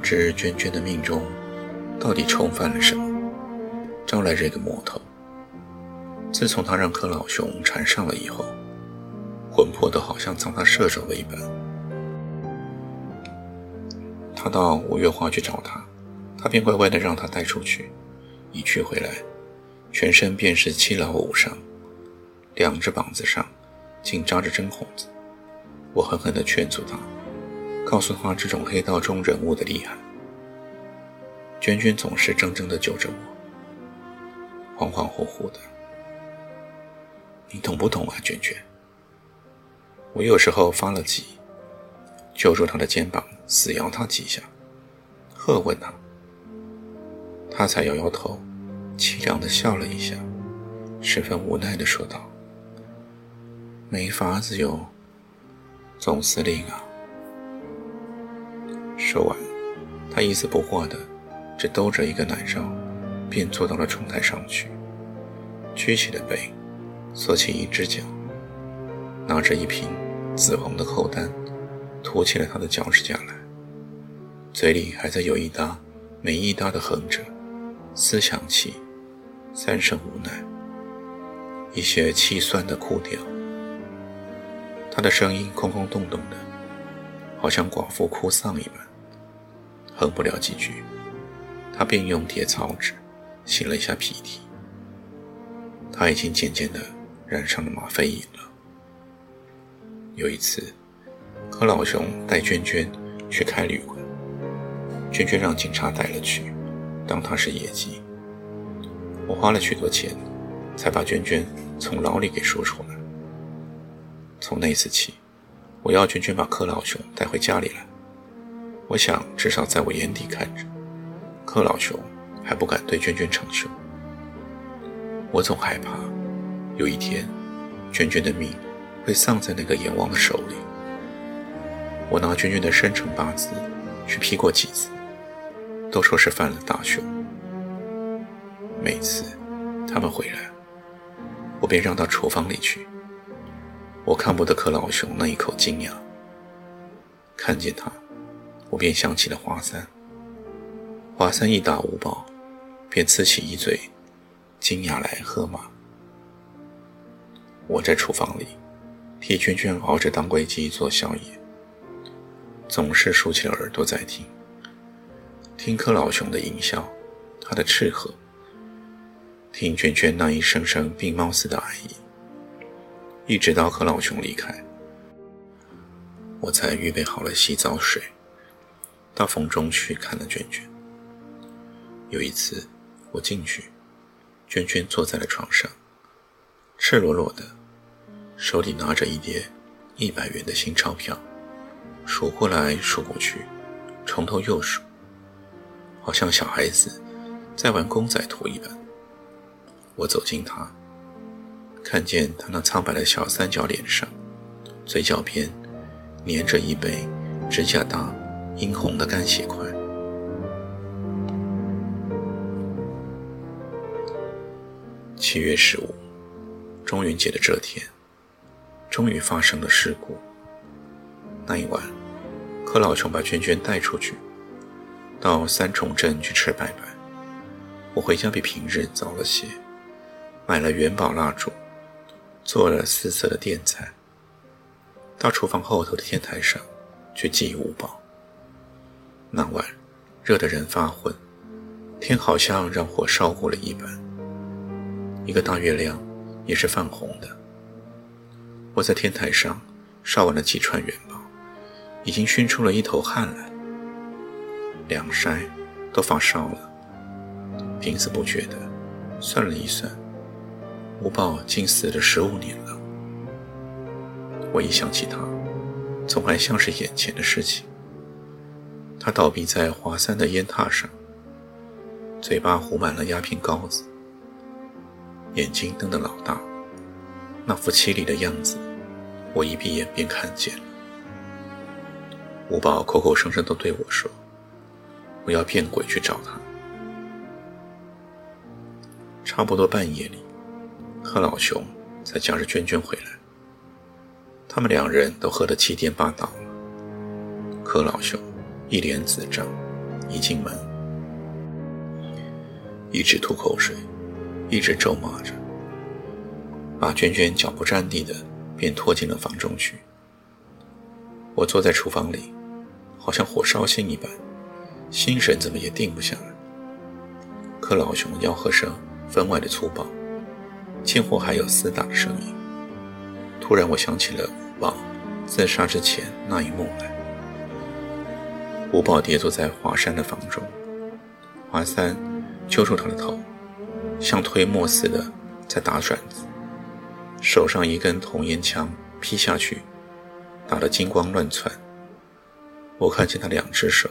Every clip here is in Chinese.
不知娟娟的命中到底冲犯了什么，招来这个魔头。自从他让柯老熊缠上了以后，魂魄都好像遭他射手了一般。他到五月花去找他，他便乖乖的让他带出去。一去回来，全身便是七老五伤，两只膀子上竟扎着针孔子。我狠狠地劝阻他。告诉他这种黑道中人物的厉害。娟娟总是怔怔地揪着我，恍恍惚惚的。你懂不懂啊，娟娟？我有时候发了急，揪住她的肩膀，死摇她几下，喝问她，她才摇摇头，凄凉地笑了一下，十分无奈地说道：“没法子哟，总司令啊。”说完，他一丝不惑的只兜着一个奶罩，便坐到了窗台上去，曲起了背，缩起一只脚，拿着一瓶紫红的扣丹，涂起了他的脚趾甲来，嘴里还在有一搭没一搭的哼着“思想起，三声无奈”，一些气酸的哭调。他的声音空空洞洞的，好像寡妇哭丧一般。哼不了几句，他便用铁草纸擤了一下鼻涕。他已经渐渐地染上了吗啡瘾了。有一次，柯老熊带娟娟去开旅馆，娟娟让警察带了去，当他是野鸡。我花了许多钱，才把娟娟从牢里给赎出来。从那次起，我要娟娟把柯老熊带回家里来。我想，至少在我眼底看着，柯老兄还不敢对娟娟逞凶。我总害怕，有一天，娟娟的命会丧在那个阎王的手里。我拿娟娟的生辰八字去批过几次，都说是犯了大凶。每次他们回来，我便让到厨房里去。我看不得柯老兄那一口金牙，看见他。我便想起了华三，华三一打五宝，便呲起一嘴金牙来喝马。我在厨房里替娟娟熬着当归鸡做宵夜，总是竖起了耳朵在听，听柯老熊的淫笑，他的斥喝，听娟娟那一声声病猫似的哀吟，一直到柯老熊离开，我才预备好了洗澡水。到房中去看了娟娟。有一次，我进去，娟娟坐在了床上，赤裸裸的，手里拿着一叠一百元的新钞票，数过来数过去，从头又数，好像小孩子在玩公仔图一般。我走近她，看见她那苍白的小三角脸上，嘴角边粘着一杯指甲大。殷红的干血块。七月十五，中元节的这天，终于发生了事故。那一晚，柯老琼把娟娟带出去，到三重镇去吃拜拜。我回家比平日早了些，买了元宝蜡烛，做了四色的垫菜，到厨房后头的天台上去祭五宝。那晚，热得人发昏，天好像让火烧过了一般。一个大月亮也是泛红的。我在天台上烧完了几串元宝，已经熏出了一头汗来，两腮都发烧了。平子不觉得，算了一算，吴宝竟死了十五年了。我一想起他，总还像是眼前的事情。他倒闭在华山的烟榻上，嘴巴糊满了鸦片膏子，眼睛瞪得老大，那副凄厉的样子，我一闭眼便看见了。吴宝口口声声都对我说：“我要变鬼去找他。”差不多半夜里，贺老熊才夹着娟娟回来。他们两人都喝得七颠八倒了。柯老兄一脸紫胀，一进门，一直吐口水，一直咒骂着，把娟娟脚不沾地的便拖进了房中去。我坐在厨房里，好像火烧心一般，心神怎么也定不下来。可老熊吆喝声分外的粗暴，近乎还有厮打的声音。突然，我想起了。往自杀之前那一幕来。吴宝跌坐在华山的房中，华三揪住他的头，像推磨似的在打转子，手上一根铜烟枪劈下去，打得金光乱窜。我看见他两只手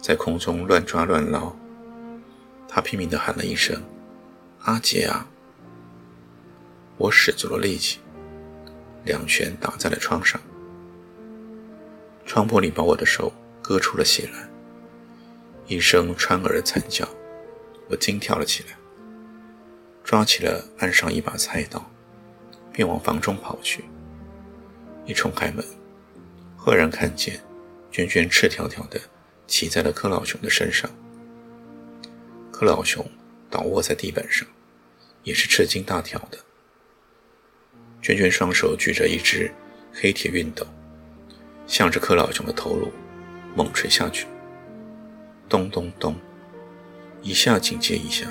在空中乱抓乱捞，他拼命地喊了一声：“阿杰啊！”我使足了力气。两拳打在了窗上，窗玻璃把我的手割出了血来。一声穿耳的惨叫，我惊跳了起来，抓起了岸上一把菜刀，便往房中跑去。一冲开门，赫然看见娟娟赤条条的骑在了柯老熊的身上。柯老熊倒卧在地板上，也是吃惊大条的。娟娟双手举着一只黑铁熨斗，向着柯老熊的头颅猛锤下去。咚咚咚，一下紧接一下，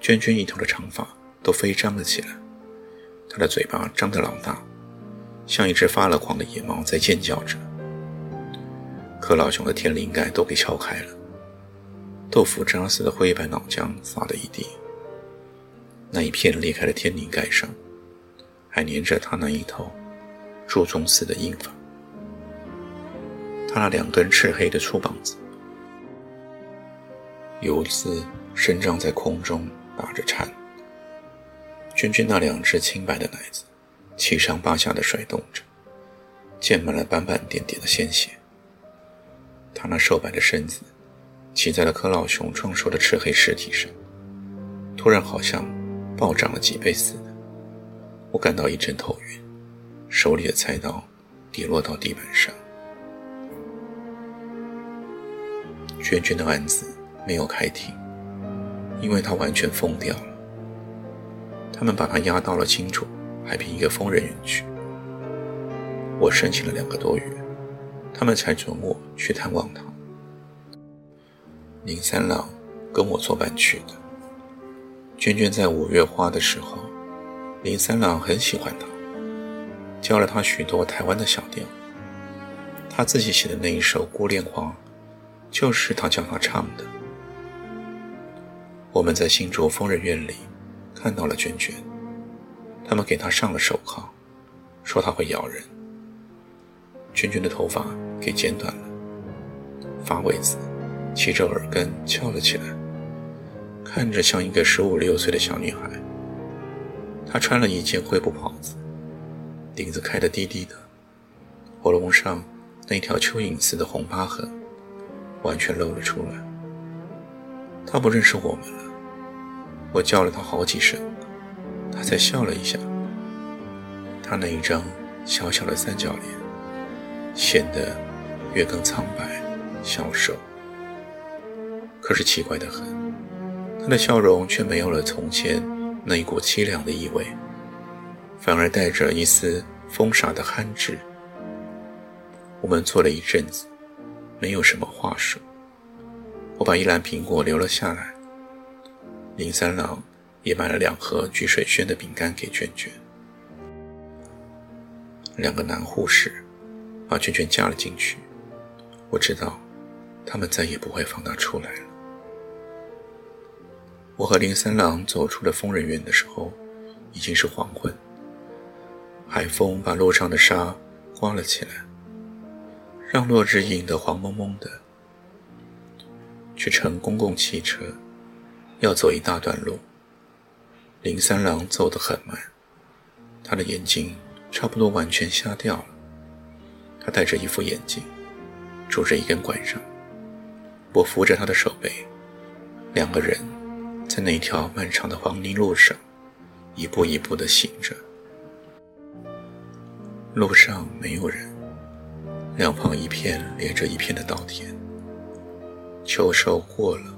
娟娟一头的长发都飞张了起来，她的嘴巴张得老大，像一只发了狂的野猫在尖叫着。柯老熊的天灵盖都给撬开了，豆腐渣似的灰白脑浆洒了一地。那一片裂开的天灵盖上。还粘着他那一头柱中似的印发，他那两根赤黑的粗膀子，游丝伸张在空中打着颤。娟娟那两只清白的奶子，七上八下的甩动着，溅满了斑斑点点的鲜血。他那瘦白的身子，骑在了柯老熊壮硕的赤黑尸体上，突然好像暴涨了几倍似的。我感到一阵头晕，手里的菜刀跌落到地板上。娟娟的案子没有开庭，因为她完全疯掉了。他们把她押到了青竹海滨一个疯人院去。我申请了两个多月，他们才准我去探望她。林三郎跟我作伴去的。娟娟在五月花的时候。林三郎很喜欢她，教了她许多台湾的小调。他自己写的那一首《孤恋花》，就是他教他唱的。我们在新竹疯人院里看到了娟娟，他们给她上了手铐，说她会咬人。娟娟的头发给剪短了，发尾子齐着耳根翘了起来，看着像一个十五六岁的小女孩。他穿了一件灰布袍子，领子开得低低的，喉咙上那条蚯蚓似的红疤痕完全露了出来。他不认识我们了，我叫了他好几声，他才笑了一下。他那一张小小的三角脸显得越更苍白消瘦，可是奇怪的很，他的笑容却没有了从前。那一股凄凉的意味，反而带着一丝风傻的憨质。我们坐了一阵子，没有什么话说。我把一篮苹果留了下来，林三郎也买了两盒菊水轩的饼干给娟娟。两个男护士把娟娟架了进去。我知道，他们再也不会放她出来了。我和林三郎走出了疯人院的时候，已经是黄昏。海风把路上的沙刮了起来，让落日映得黄蒙蒙的，去乘公共汽车，要走一大段路。林三郎走得很慢，他的眼睛差不多完全瞎掉了。他戴着一副眼镜，拄着一根拐杖。我扶着他的手背，两个人在那条漫长的黄泥路上一步一步地行着。路上没有人，两旁一片连着一片的稻田。秋收过了，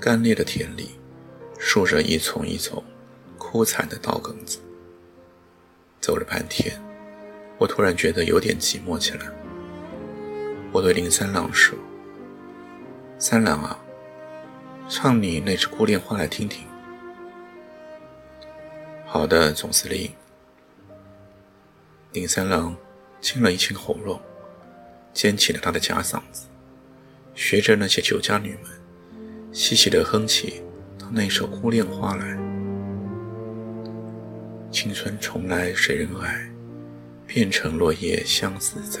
干裂的田里。竖着一丛一丛枯残的稻梗子，走了半天，我突然觉得有点寂寞起来。我对林三郎说：“三郎啊，唱你那支孤恋花来听听。”“好的，总司令。”林三郎清了一清喉咙，尖起了他的假嗓子，学着那些酒家女们，细细地哼起。那首《孤恋花》来，青春重来谁人爱？变成落叶相思在。